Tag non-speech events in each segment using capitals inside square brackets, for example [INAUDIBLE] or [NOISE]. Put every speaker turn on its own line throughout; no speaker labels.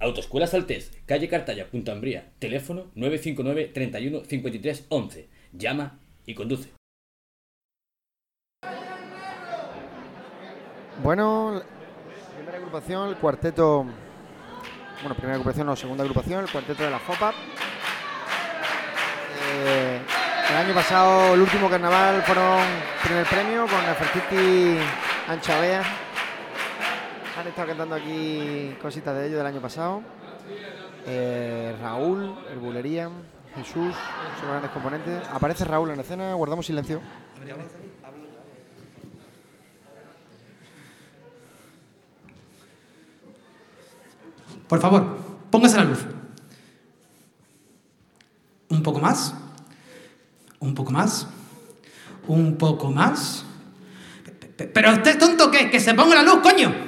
Autoescuela Saltés, calle Cartaya, Punta Ambría. Teléfono 959 31 53 11. Llama y conduce.
Bueno, primera agrupación, el cuarteto. Bueno, primera agrupación, no, segunda agrupación, el cuarteto de la FOPA. Eh, el año pasado, el último carnaval, fueron primer premio con Nefertiti Anchavea. Han estado cantando aquí cositas de ellos del año pasado. Eh, Raúl, el Bulería, Jesús, son grandes componentes. Aparece Raúl en escena, guardamos silencio.
Por favor, póngase la luz. Un poco más. Un poco más. Un poco más. Pe- pe- Pero usted es tonto, ¿qué? Que se ponga la luz, coño.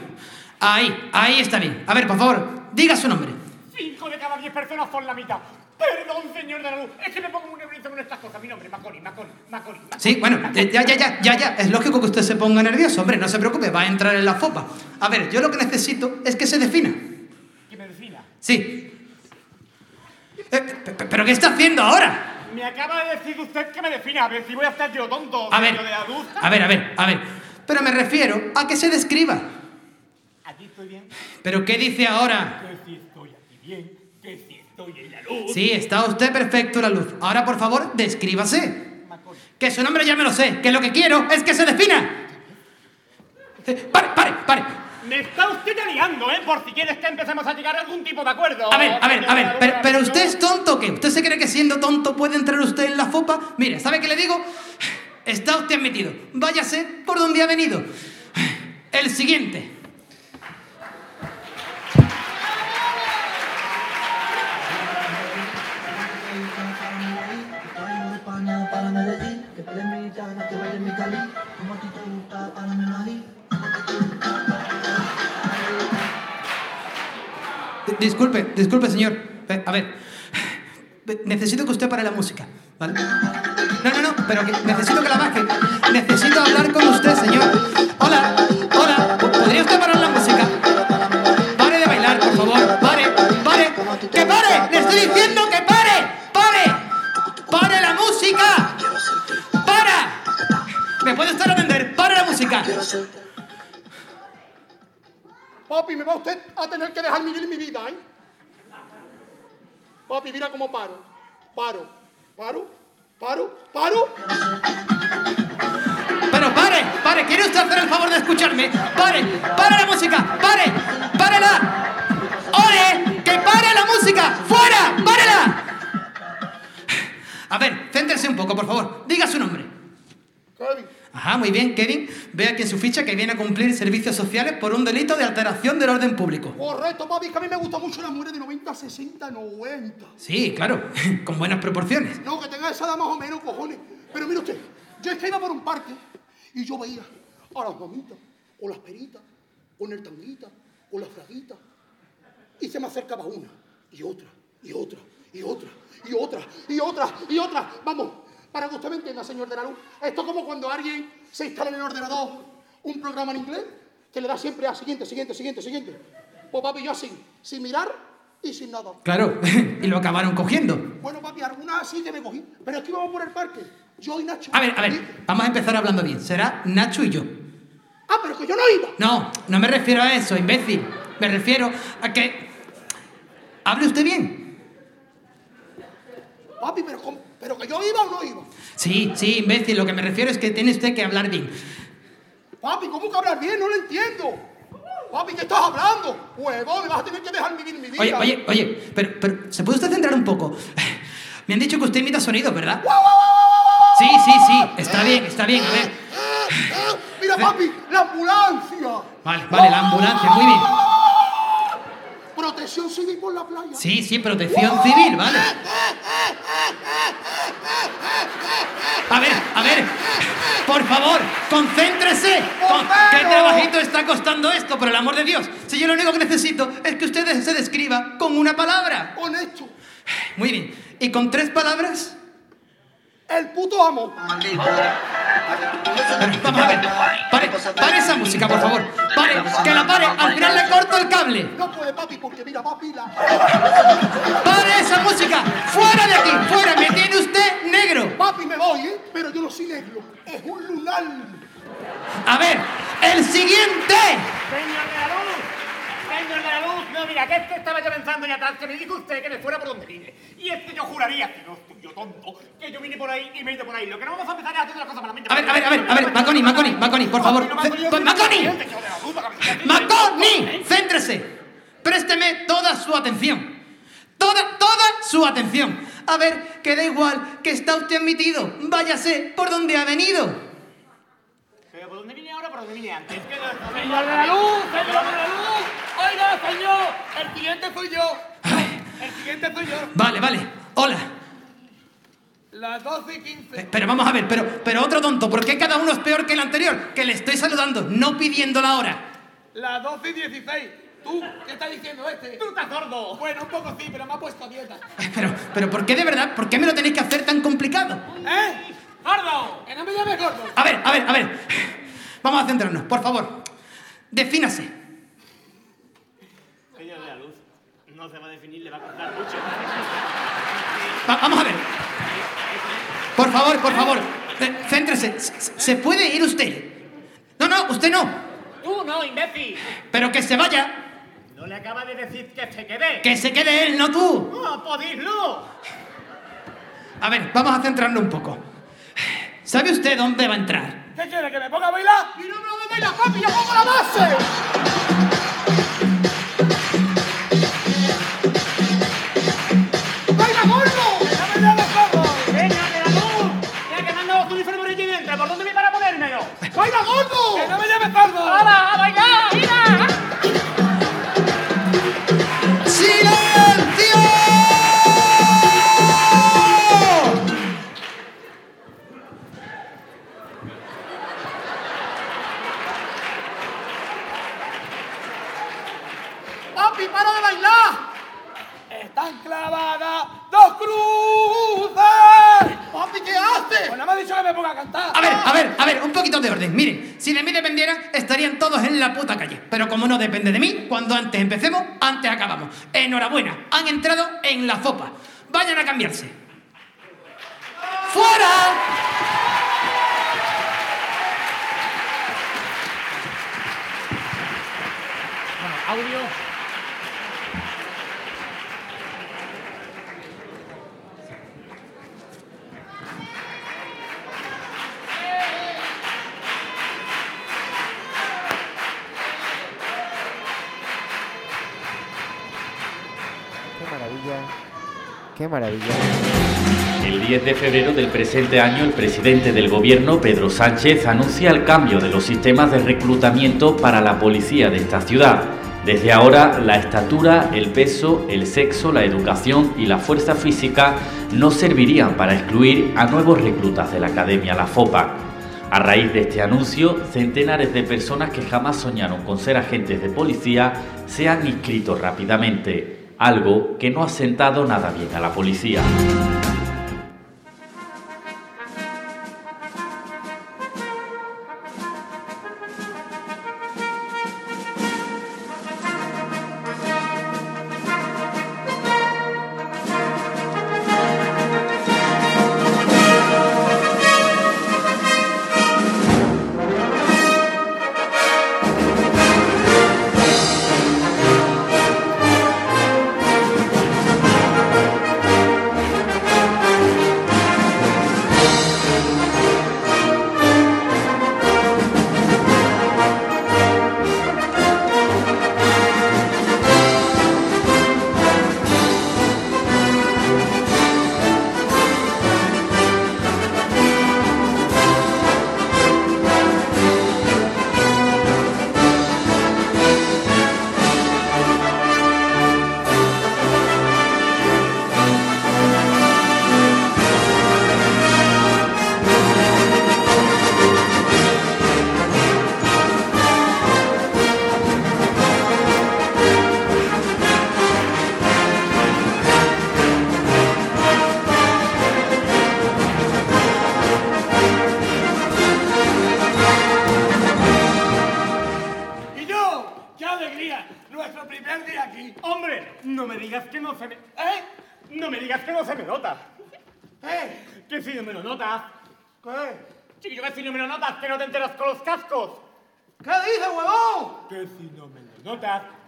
Ahí, ahí está bien. A ver, por favor, diga su nombre.
Cinco de cada diez personas son la mitad. Perdón, señor de la luz. Es que me pongo muy nervioso con estas cosas. Mi nombre, Maconi, Maconi, Maconi.
Sí, bueno, eh, ya, ya, ya, ya, ya. Es lógico que usted se ponga nervioso, hombre. No se preocupe, va a entrar en la fopa. A ver, yo lo que necesito es que se defina.
¿Qué me defina?
Sí. Eh, pe- pe- ¿Pero qué está haciendo ahora?
Me acaba de decir usted que me defina. A ver si voy a estar yo tonto.
A ver,
señor de la luz.
a ver, a ver, a ver. Pero me refiero a que se describa.
Aquí estoy bien.
¿Pero qué dice ahora?
Que si estoy aquí bien. Que si estoy en la luz.
Sí, está usted perfecto, la luz. Ahora, por favor, descríbase. Que su nombre ya me lo sé, que lo que quiero es que se defina. Eh, Pare, pare, pare.
Me está usted ya liando, ¿eh? Por si quieres que empecemos a llegar a algún tipo de acuerdo.
A ver, a ver, a ver, pero, pero usted es tonto, ¿o ¿qué? ¿Usted se cree que siendo tonto puede entrar usted en la fopa? Mire, ¿sabe qué le digo? Está usted admitido. Váyase por donde ha venido. El siguiente.
Gitana, que baile mi Cali, como a ti te gusta para mi
Disculpe, disculpe, señor. A ver, necesito que usted pare la música, ¿vale? No, no, no, pero que necesito que la baje. Necesito hablar con usted, señor. Hola, hola, ¿podría usted parar la música? Pare de bailar, por favor, pare, pare. ¡Que pare! ¡Le estoy diciendo
Papi, me va usted a tener que dejar vivir mi vida, ¿eh? Papi, mira cómo paro. Paro, paro, paro, paro.
Pero pare, pare, ¿quiere usted hacer el favor de escucharme? Pare, pare la música, pare, párela. ¡Ore! ¡Que pare la música! ¡Fuera! ¡Párela! A ver, céntrese un poco, por favor. Diga su nombre.
Kevin,
Ajá, muy bien, Kevin. Ve aquí en su ficha que viene a cumplir servicios sociales por un delito de alteración del orden público.
correcto, papi, que a mí me gusta mucho la mujer de 90, 60, 90.
Sí, claro, [LAUGHS] con buenas proporciones.
No, que tenga esa edad más o menos, cojones. Pero mire usted, yo es que iba por un parque y yo veía a las mamitas, o las peritas, con el tanguita, con las fraguitas. Y se me acercaba una, y otra, y otra, y otra, y otra, y otra, y otra. Vamos, para que usted me entienda, señor de la luz. Esto es como cuando alguien se instala en el ordenador un programa en inglés que le da siempre a siguiente, siguiente, siguiente, siguiente. Pues papi, yo así, sin mirar y sin nada.
Claro, [LAUGHS] y lo acabaron cogiendo.
Bueno, papi, algunas sí que me cogí. Pero es que íbamos por el parque. Yo y Nacho.
A ver, a ver, vamos a empezar hablando bien. Será Nacho y yo.
Ah, pero que yo no iba.
No, no me refiero a eso, imbécil. Me refiero a que... ¿Hable usted bien?
Papi, pero, con- pero que yo iba o no iba.
Sí, sí, imbécil. Lo que me refiero es que tiene usted que hablar bien.
Papi, ¿cómo que hablar bien? No lo entiendo. Papi, ¿qué estás hablando? Huevo, me vas a tener que dejar vivir mi vida.
Oye, oye, oye, pero, pero ¿se puede usted centrar un poco? [LAUGHS] Me han dicho que usted imita sonidos, ¿verdad? Sí, sí, sí. Está bien, está bien. A ver.
Mira, papi, la ambulancia.
Vale, vale, la ambulancia. Muy bien.
Protección civil por la playa.
Sí, sí, protección civil, ¿vale? A ver, a ver, por favor, concéntrese. Con- ¿Qué trabajito está costando esto, por el amor de Dios? Si yo lo único que necesito es que usted se describa con una palabra.
Honesto.
Muy bien, ¿y con tres palabras?
El puto amo.
Pare, pare esa música, por favor. Pare, que la pare, al final le corto el cable.
No puede, papi, porque mira, papi, la...
¡Pare esa música! ¡Fuera de aquí! ¡Fuera! ¡Me tiene usted negro!
Papi, me voy, ¿eh? Pero yo no soy negro. Es un lunar.
A ver, el siguiente.
Señor no, mira, que es que estaba yo pensando ya atrás, que me dijo usted que me fuera por donde vine. Y es que yo juraría que no estoy yo tonto, que yo vine por ahí y me he ido por ahí. Lo que no vamos a empezar es haciendo las cosas malamente.
A ver, a ver, a ver, a ver, Maconi, Maconi, Maconi, por favor. ¡Maconi! ¡Maconi! ¡Céntrese! Présteme toda su atención. Toda, toda su atención. A ver, que da igual que está usted admitido. Váyase por donde ha venido.
Pero ¿por dónde vine ahora? ¿Por dónde vine antes? Señor de la luz, señor de la luz. Oiga, señor, el siguiente soy yo. El siguiente soy yo.
Vale, vale. Hola.
Las 12 y 15.
Eh, Pero vamos a ver, pero, pero otro tonto, ¿por qué cada uno es peor que el anterior? Que le estoy saludando, no pidiendo la hora.
Las 12 y 16. ¿Tú qué estás diciendo este? ¡Tú estás gordo! Bueno, un poco sí, pero me ha puesto a dieta.
Eh, Pero, pero ¿por qué de verdad? ¿Por qué me lo tenéis que hacer tan complicado?
¿Eh? ¡Gordo! ¡Que no me llames gordo!
A ver, a ver, a ver. Vamos a centrarnos, por favor. Defínase.
Señor de la luz, no se va a definir, le va a costar mucho.
Va- vamos a ver. Por favor, por favor. eh, Céntrese. ¿Se- ¿Se puede ir usted? No, no, usted no.
¡Tú no, imbécil!
Pero que se vaya.
No le acaba de decir que se quede.
Que se quede él, no tú.
¡No podéis no!
A ver, vamos a centrarnos un poco. ¿Sabe usted dónde va a entrar?
¿Qué quiere? ¿Que me ponga a bailar?
¡Y no me lo bailar, papi! ¡Ya pongo la base!
Vayan a cambiarse. ¡Fuera!
Audio.
Maravilla.
El 10 de febrero del presente año, el presidente del gobierno, Pedro Sánchez, anuncia el cambio de los sistemas de reclutamiento para la policía de esta ciudad. Desde ahora, la estatura, el peso, el sexo, la educación y la fuerza física no servirían para excluir a nuevos reclutas de la Academia La Fopa. A raíz de este anuncio, centenares de personas que jamás soñaron con ser agentes de policía se han inscrito rápidamente, algo que no ha sentado nada bien a la policía.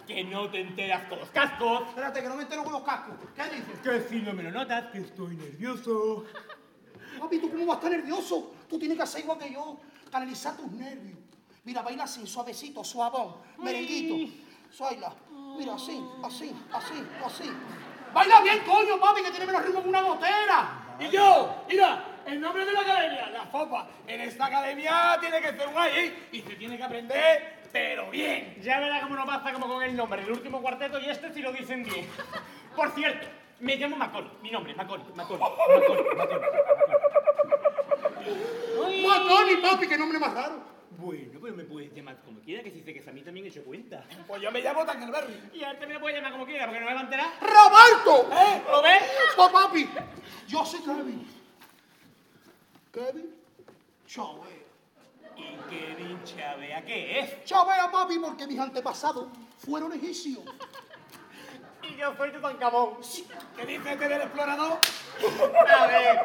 Que no te enteras con los cascos.
Espérate, que no me entero con los cascos. ¿Qué dices?
Que si no me lo notas, que estoy nervioso. [LAUGHS]
Papi, ¿tú cómo vas a estar nervioso? Tú tienes que hacer igual que yo, canalizar tus nervios. Mira, baila así, suavecito, suavón, merenguito. Baila. Mira, así, así, así, así. Baila bien, coño, papi, que tiene menos ritmo que una gotera.
Y yo, mira, el nombre de la academia, la FOPA. En esta academia tiene que ser un ahí y se tiene que aprender, pero bien. Ya verá cómo no pasa como con el nombre, el último cuarteto y este si lo dicen bien. [LAUGHS] Por cierto, me llamo Maconi, mi nombre, Maconi, Maconi, Maconi, Maconi.
Maconi, papi, qué nombre más raro.
Bueno, pues me puedes llamar como quiera, que si sé que a mí también he hecho cuenta.
Pues yo me llamo Tangerberry.
Y a él también me puede llamar como quiera, porque no me va a enterar.
¡Roberto!
¿Eh? ¿Lo ves?
Pues, papi, yo soy Kevin. ¿Kevin? Chavea.
¿Y Kevin Chavea qué es?
Chavea, papi, porque mis antepasados fueron egipcios.
Y yo soy de Tancamón.
¿Qué dices del explorador?
A ver,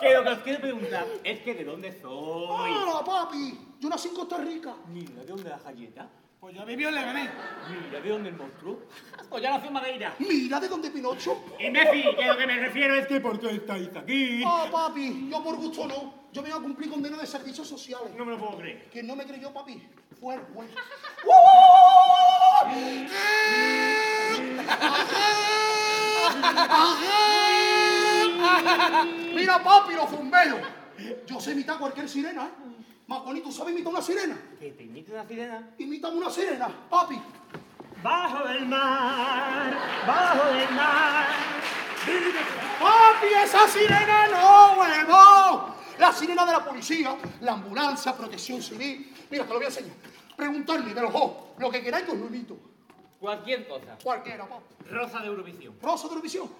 que lo que os quiero preguntar es que de dónde soy.
¡Hola, papi! Yo nací en Costa Rica.
Mira, ¿de dónde la galleta?
Pues yo viví en Leganés.
Mira, ¿de dónde el monstruo? Pues ya nació en Madeira.
Mira de dónde Pinocho.
Y Messi, que lo que me refiero es que ¿por qué estáis aquí?
Ah, papi, yo por gusto no. Yo vengo a cumplir condena de servicios sociales.
No me lo puedo creer.
Quien no me creyó, papi, fue el juez. [LAUGHS] Mira, papi, los bomberos. Yo sé imitar cualquier sirena, ¿eh? Maconi, ¿tú sabes imitar una sirena?
¿Que te imite una sirena?
Imítame una sirena, papi.
Bajo del mar, bajo del mar.
¡Papi, esa sirena no, huevón! La sirena de la policía, la ambulancia, protección civil. Mira, te lo voy a enseñar. Preguntarme de los dos, lo que queráis con lo imito.
Cualquier cosa.
Cualquiera, papi.
Rosa de Eurovisión.
Rosa de Eurovisión.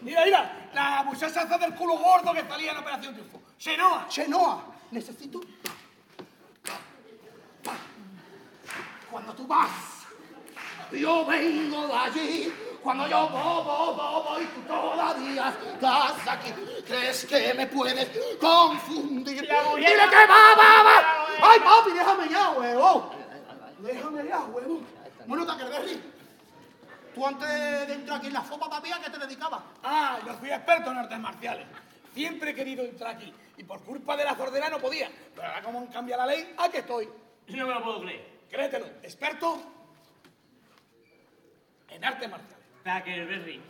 Mira, mira, la muchacha esa del culo gordo que salía en Operación Triunfo. Xenoa.
Chenoa, necesito. Cuando tú vas, yo vengo de allí. Cuando yo voy, voy, voy, voy, tú todavía estás aquí. ¿Crees que me puedes confundir? ¡Dile que va, va, va! ¡Ay, papi, déjame ya, huevón! Déjame ya, huevón. Bueno, Taquerberry, tú antes de entrar aquí en la FOPA, papi, ¿a qué te dedicabas?
Ah, yo soy experto en artes marciales. Siempre he querido entrar aquí y por culpa de la sordera no podía. Pero ahora como han cambiado la ley, aquí estoy.
No me lo puedo creer.
Créetelo, experto en artes marciales.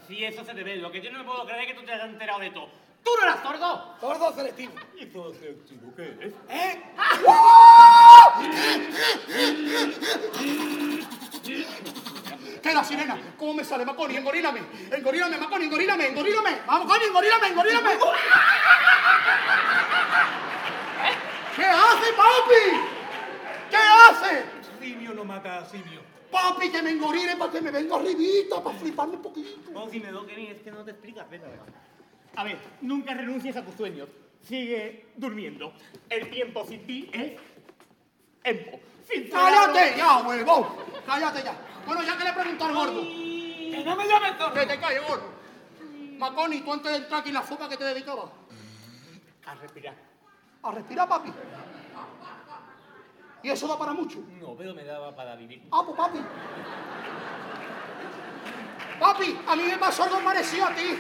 Si eso se te ve, lo que yo no me puedo creer es que tú te hayas enterado de todo. ¡Tú no eras sordo!
Sordo selectivo.
¿Y todo selectivo qué eres?
¿Eh?
¿Qué la sirena? ¿Cómo me sale, Maconi? Engorílame, engorílame, Maconi, engorílame, engorílame. Vamos, Maconi, engorílame, engorílame. [LAUGHS] ¿Qué hace, papi? ¿Qué hace?
Simio no mata a simio.
Papi, que me engorile para que me venga arribita, para fliparme un poquito.
No, si me doy que ni es que no te explicas, vete a ver. Nunca renuncies a tus sueños. Sigue durmiendo. El tiempo sin ti es empo. Sin
¡Cállate ya, huevón! ¡Cállate ya! Bueno, ya que le pregunto al gordo.
¡Que no me llames
Que
sordo!
te calles, gordo. Maconi, tú antes de entrar aquí en la fopa, ¿qué te dedicabas?
A respirar.
A respirar, papi. ¿Y eso da para mucho?
No, pero me daba para vivir.
Ah, pues papi. Papi, a mí me pasó algo parecido a ti.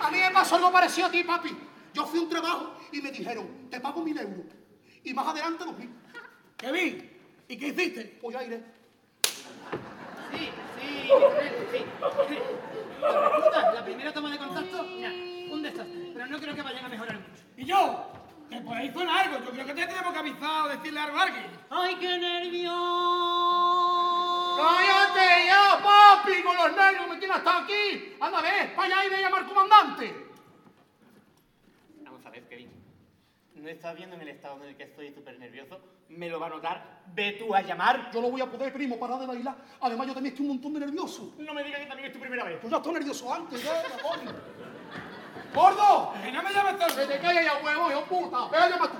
A mí me pasó algo parecido a ti, papi. Yo fui a un trabajo y me dijeron, te pago mil euros. Y más adelante dos mil.
¿Qué vi? ¿Y qué hiciste?
Pues ya iré.
Sí, sí, sí. La recluta, la primera toma de contacto, ya, un desastre. Pero no creo que vayan a mejorar mucho.
¿Y yo? Que por ahí suena algo. Yo creo que te tenemos que avisar o decirle algo a alguien.
¡Ay, qué nervios!
¡Cállate ya, papi! Con los nervios me tienes hasta aquí. Anda, ve, allá y ve a llamar al comandante.
Vamos a ver, Kevin. ¿No estás viendo en el estado en el que estoy súper nervioso? Me lo va a notar. Ve tú a llamar.
Yo no voy a poder, primo, parar de bailar. Además, yo también estoy un montón de nervioso.
No me digas que también es tu primera vez.
Pues ya estoy nervioso antes, ya. ¡Gordo!
¡Que no me llames
¡Que
sordo!
te calles ya, huevo, hijo puta! ¡Ve a llamar tú!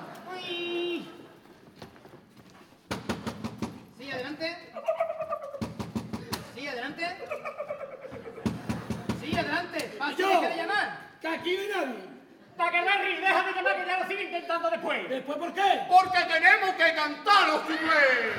adelante. Sí, adelante. Sí, adelante. Pase,
Yo.
deje de llamar.
Que aquí no hay nadie.
Taquerberri, deja de llamar que ya lo sigue intentando después.
¿Después por qué?
Porque tenemos que cantar los cuplés.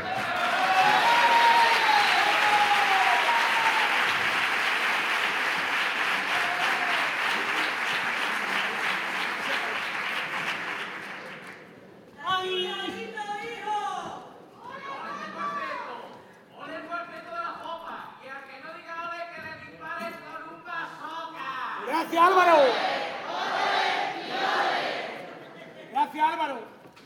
Gracias, Álvaro. Gracias, Álvaro.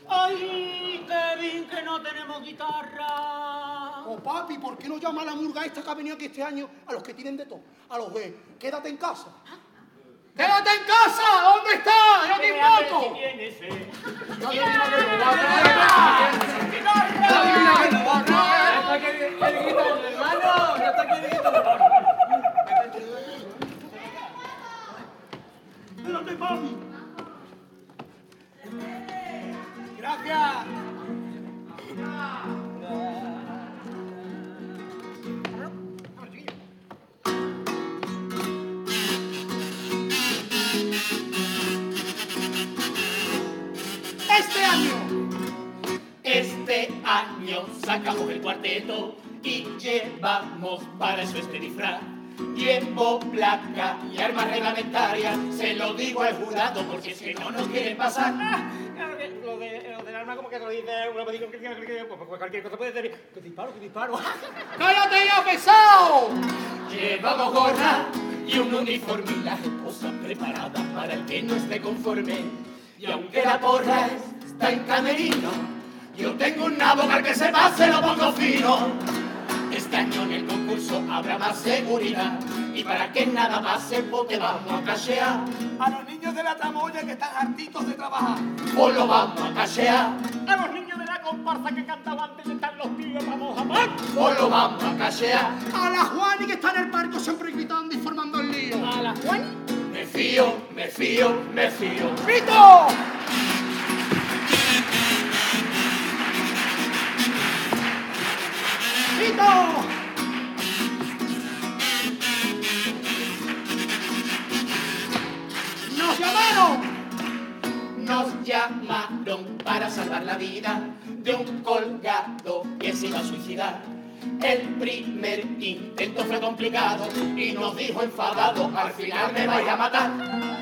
¡Ay, Kevin, que no tenemos guitarra!
Oh, papi, ¿por qué no llama a la murga esta que ha venido aquí este año a los que tienen de todo? A los de quédate en casa. ¡Quédate en casa! ¿Dónde está? ¡Yo te invoco! Ya adivina que lo va a traer. Ya adivina que lo va a traer. Papi.
Gracias.
Este año.
Este año sacamos el cuarteto y llevamos para eso este disfraz. Llevo placa y armas reglamentarias, se lo digo al jurado porque es que no nos quieren pasar.
Claro que lo, de, lo del arma como que te lo dice uno me dice pues, cualquier cosa puede decir que disparo, que disparo. [LAUGHS]
¡Cállate ya, pesado!
Llevamos gorra y un uniforme y las esposas preparadas para el que no esté conforme. Y aunque la porra está en camerino, yo tengo un nabo que al que se pase lo pongo fino. Este año en el concurso habrá más seguridad y para que nada pase pues te vamos a cachear.
A los niños de la tramoya que están hartitos de trabajar.
Pues lo vamos a cachear.
A los niños de la comparsa que cantaban antes de estar los tíos vamos a mar.
Pues lo vamos a cachear.
A la Juani que está en el parco siempre gritando y formando el lío.
A la Juan.
Me fío, me fío, me fío.
¡Pito! ¡Nos llamaron!
Nos llamaron para salvar la vida de un colgado que se iba a suicidar. El primer intento fue complicado y nos dijo enfadado, al final me vais a matar.
Ah.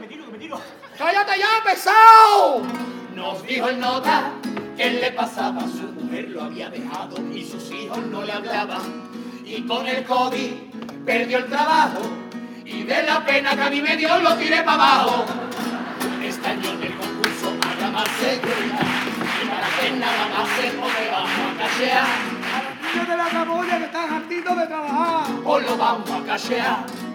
Me tiro, me.
¡Cállate ya, pesado!
Nos dijo el nota que le pasaba, su mujer lo había dejado y sus hijos no le hablaban. Y con el COVID perdió el trabajo y de la pena que a mí me dio lo tiré para abajo. Año en el concurso más seguridad y para que nada más se pone vamos a cachear.
A los niños de la tramoya que están hartitos de trabajar.
O lo vamos a cachear.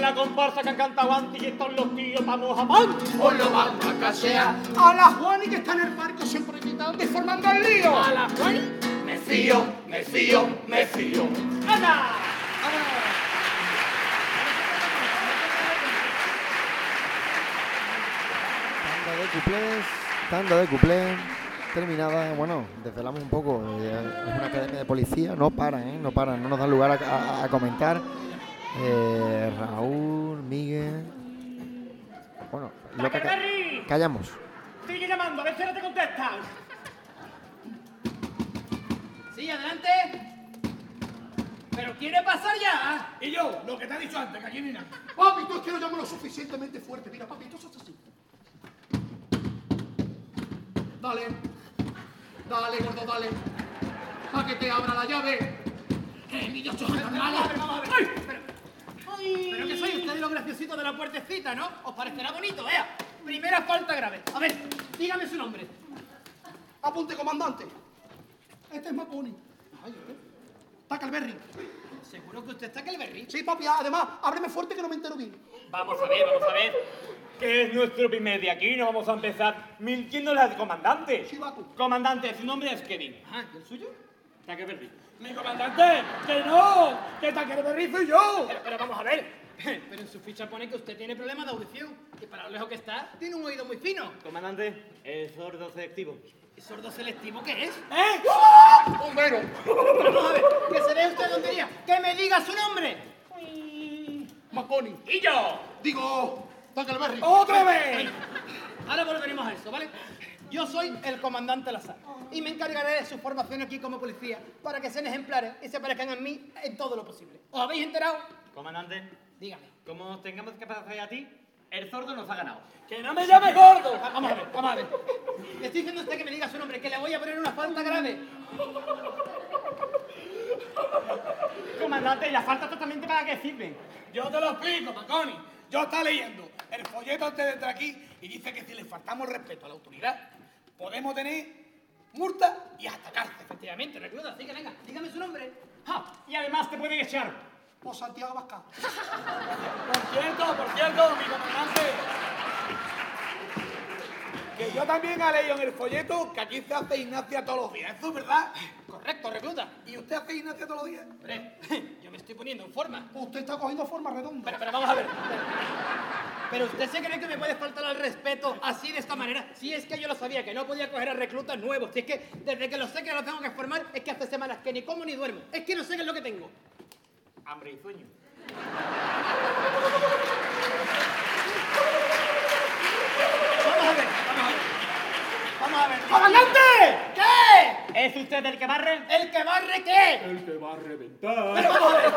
La comparsa que han cantado antes y están los tíos vamos a mar.
O lo vamos a cachear.
A la Juani que está en el parco siempre gritando y formando el lío.
A la Juan.
Me fío, me fío, me fío.
¡Anda!
Tanda de cuplés, tanda de cuplés. Terminada, bueno, desvelamos un poco. eh, es una academia de policía, no paran, ¿eh? no paran, no nos dan lugar a, a- a comentar. Eh, Raúl, Miguel. Bueno, lo que ca- callamos.
Sigue llamando, a ver si ahora te contestan.
Sí, adelante. Pero quiere pasar ya.
Y yo, lo que te he dicho antes, que aquí ni nada.
Papi, tú es que lo llamo lo suficientemente fuerte. Mira, papi, tú sos así. Dale. Dale, gordo, dale. Para que te abra la llave. ¡Eh, son malos!
¡Ay! Pero, que soy usted los graciositos de la puertecita, ¿no? ¿Os parecerá bonito? Vea, primera falta grave. A ver, dígame su nombre.
Apunte, comandante. Este es Maponi. Ay, ¿eh? Tackleberry.
¿Seguro que usted está berry?
Sí, papi, además, ábreme fuerte que no me entero bien.
Vamos a ver, vamos a ver. Que es nuestro primer día aquí, no vamos a empezar mintiéndole al comandante. Comandante, su nombre es Kevin.
Ah, ¿y el suyo?
Mi comandante, que no, que Taquerberry soy yo.
Pero, pero vamos a ver, [LAUGHS]
Pero en su ficha pone que usted tiene problemas de audición. Y para lo lejos que está, tiene un oído muy fino.
Comandante, el sordo selectivo.
¿Y sordo selectivo qué es?
¿Eh?
¡Bombero!
Pero vamos a ver, que se dé usted tontería. ¡Que me diga su nombre!
Maconi.
¡Y yo!
Digo, Tackleberry.
¡Otra vez!
Ahora volveremos a eso, ¿vale? Yo soy el comandante Lazar y me encargaré de su formación aquí como policía para que sean ejemplares y se parezcan a mí en todo lo posible. ¿Os habéis enterado?
Comandante,
Dígame.
como tengamos que pasar a ti, el sordo nos ha ganado.
¡Que no me llames gordo!
Va- Vamos a ver, vamos a ver. Le estoy diciendo a usted que me diga su nombre, que le voy a poner una falta grave.
Comandante, ¿y la falta totalmente para qué sirven?
Yo te lo explico, Maconi. Yo estaba leyendo el folleto antes de entrar aquí y dice que si le faltamos respeto a la autoridad, podemos tener multa y hasta cárcel.
Efectivamente, recluta, así que venga, dígame su nombre.
¡Ja! Y además te pueden echar.
O Santiago Vasca. [LAUGHS]
Por cierto, por cierto, mi comandante, que yo también he leído en el folleto que aquí se hace gimnasia todos los días. ¿Eso es verdad?
Correcto, recluta.
¿Y usted hace gimnasia todos los días?
Hombre, [LAUGHS] yo me estoy poniendo en forma.
Usted está cogiendo forma redonda.
Pero, pero vamos a ver. Pero usted se cree que me puede faltar al respeto así de esta manera. Si es que yo lo sabía, que no podía coger a reclutas nuevos. Si es que desde que lo sé que lo tengo que formar, es que hace semanas que ni como ni duermo. Es que no sé qué es lo que tengo.
Hambre y sueño.
Vamos a ver, vamos a ver. Vamos a ver.
¡Comandante!
¿Qué?
¿Es usted el que barre?
¿El que barre qué?
El que va a reventar.
Pero vamos a ver.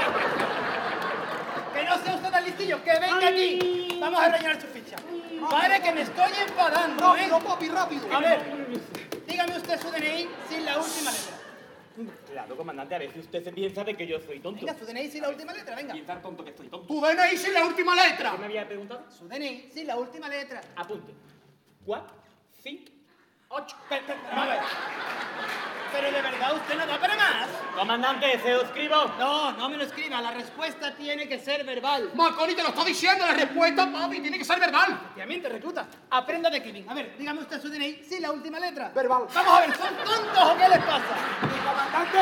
Que no sea usted tan listillo, que venga aquí. Vamos a rellenar su ficha. Pare que me estoy enfadando, ¿eh?
Rápido, papi, rápido.
A ver, dígame usted su DNI sin la última letra.
Claro, comandante, a veces usted se piensa de que yo soy tonto.
Venga, su DNI sin la última letra, venga.
Piensa tonto que estoy tonto.
Tu DNI sin la última letra.
¿Qué me había preguntado?
Su DNI sin la última letra.
Apunte. Cuatro, cinco, ocho.
Pero, pero, vamos a ver. Pero de verdad usted no da para más.
Comandante, ¿se lo escribo?
No, no me lo escriba. La respuesta tiene que ser verbal.
Maconi te lo está diciendo, la respuesta, papi, tiene que ser verbal.
Efectivamente, recluta. Aprenda de Kevin. A ver, dígame usted su DNI sin la última letra.
Verbal.
Vamos a ver, ¿son tontos o qué les pasa?
Mi comandante,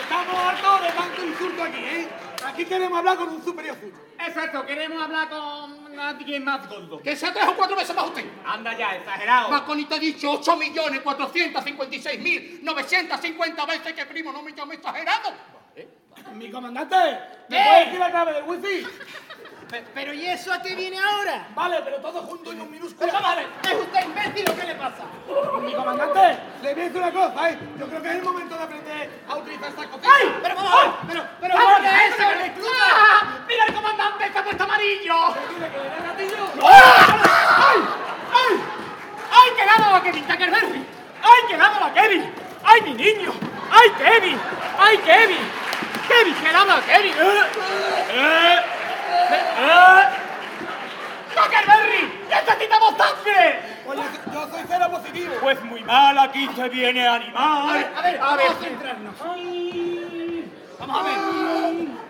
estamos hartos de tanto insulto aquí, ¿eh? Aquí queremos hablar con un superior suyo.
Exacto, queremos hablar con alguien más gordo.
Que sea tres o cuatro veces más usted.
Anda ya, exagerado.
Maconi te ha dicho 8.456.950 veces que primo no me llame exagerado.
Mi comandante, ¿me puede decir la clave del wifi?
Pe- Pero ¿y eso a qué viene ahora?
Vale, pero todo junto en un minúsculo.
Pero ver, ¿es usted imbécil o qué le pasa?
Mi comandante, le voy a decir una cosa, ¿eh? Yo creo que es el momento de aprender a utilizar esta cosita.
¡Ay! Pero vamos a ver, pero, pero ¿cómo que eso, recluta?
¡Ah! ¡Mira el comandante! ¡Está puesto amarillo!
¿Tiene que ver el gatillo?
¡Ay! ¡Ay! ¡Ay, que dado a Kevin Tuckerberry! ¡Ay, que dado a Kevin! ¡Ay, mi niño! ¡Ay, Kevin! ¡Ay, Kevin! ¡Kevin, que dado a Kevin! ¡Eh! ¡Tuckerberry! ¡Necesitamos sangre!
Oye, yo soy cero positivo.
Pues muy mal, aquí se viene a animar.
A ver, a ver, vamos a centrarnos. Vamos a ver.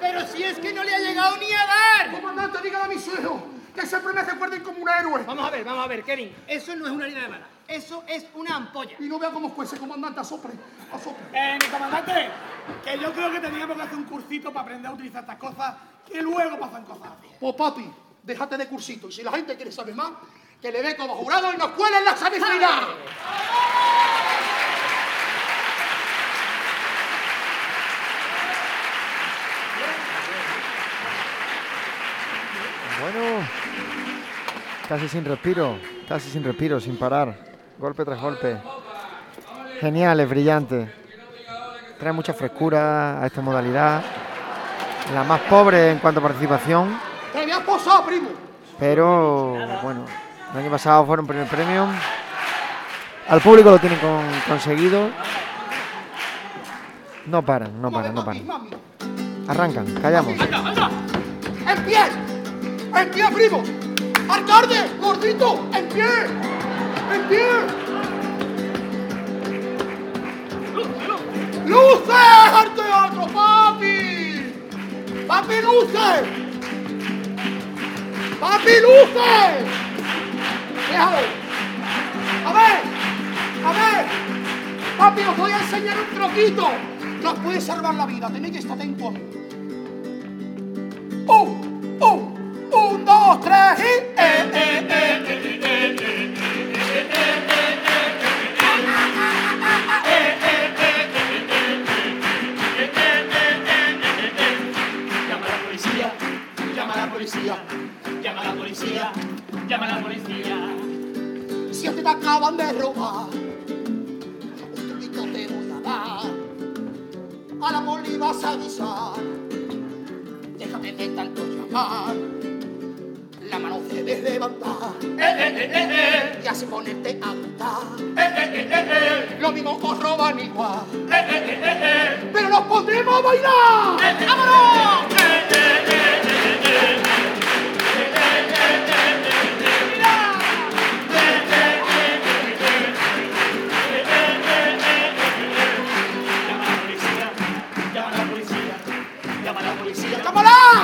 Pero si es que no le ha llegado ni a dar.
Comandante, dígale a mis hijos que siempre me recuerden como un héroe.
Vamos a ver, vamos a ver, Kevin. Eso no es una herida de bala. Eso es una ampolla.
Y no vea cómo fue ese comandante, asopre, asopre.
Eh, mi comandante, que yo creo que teníamos que hacer un cursito para aprender a utilizar estas cosas que luego pasan cosas así.
Pues papi, déjate de cursito. Y si la gente quiere saber más, que le dé como jurado y nos cuelen la semifinal.
Bueno, casi sin respiro, casi sin respiro, sin parar. Golpe tras golpe. Genial, es brillante. Trae mucha frescura a esta modalidad. La más pobre en cuanto a participación,
Te habías posado, primo.
pero bueno, el año pasado fueron primer premio. Al público lo tienen con- conseguido. No paran, no paran, no paran. Arrancan, callamos.
¡En pie! ¡En pie, primo! ¡Alcalde! ¡Gordito! ¡En pie! ¡En pie! ¡Luces al teatro, papi! ¡Papi, luces! ¡Papi, luces! Déjalo. A ver, a ver. Papi, os voy a enseñar un troquito. Nos puede salvar la vida. Tenéis que estar atentos a mí. ¡Oh! ¡Oh!
Llama policía, llama a la policía.
Si a ti te acaban de robar, un truquito te voy a dar. A la poli vas a avisar, déjate de tanto llamar. La mano debes levantar y así ponerte a gritar. Lo mismo os roban igual, pero nos pondremos a bailar. ¡Vámonos!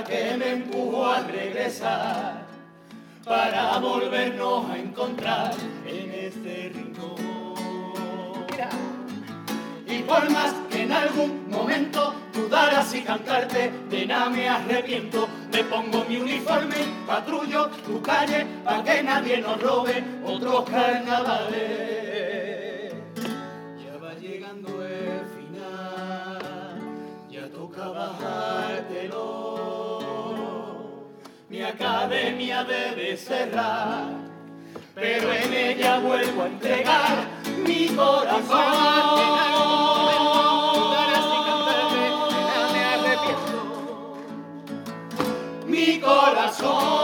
la que me empujó a regresar para volvernos a encontrar en este rincón. Y por más que en algún momento dudaras y cantarte, de nada me arrepiento. Me pongo mi uniforme, patrullo tu calle, pa' que nadie nos robe otros carnavales. academia debe cerrar, pero en ella vuelvo a entregar mi corazón. Mi corazón.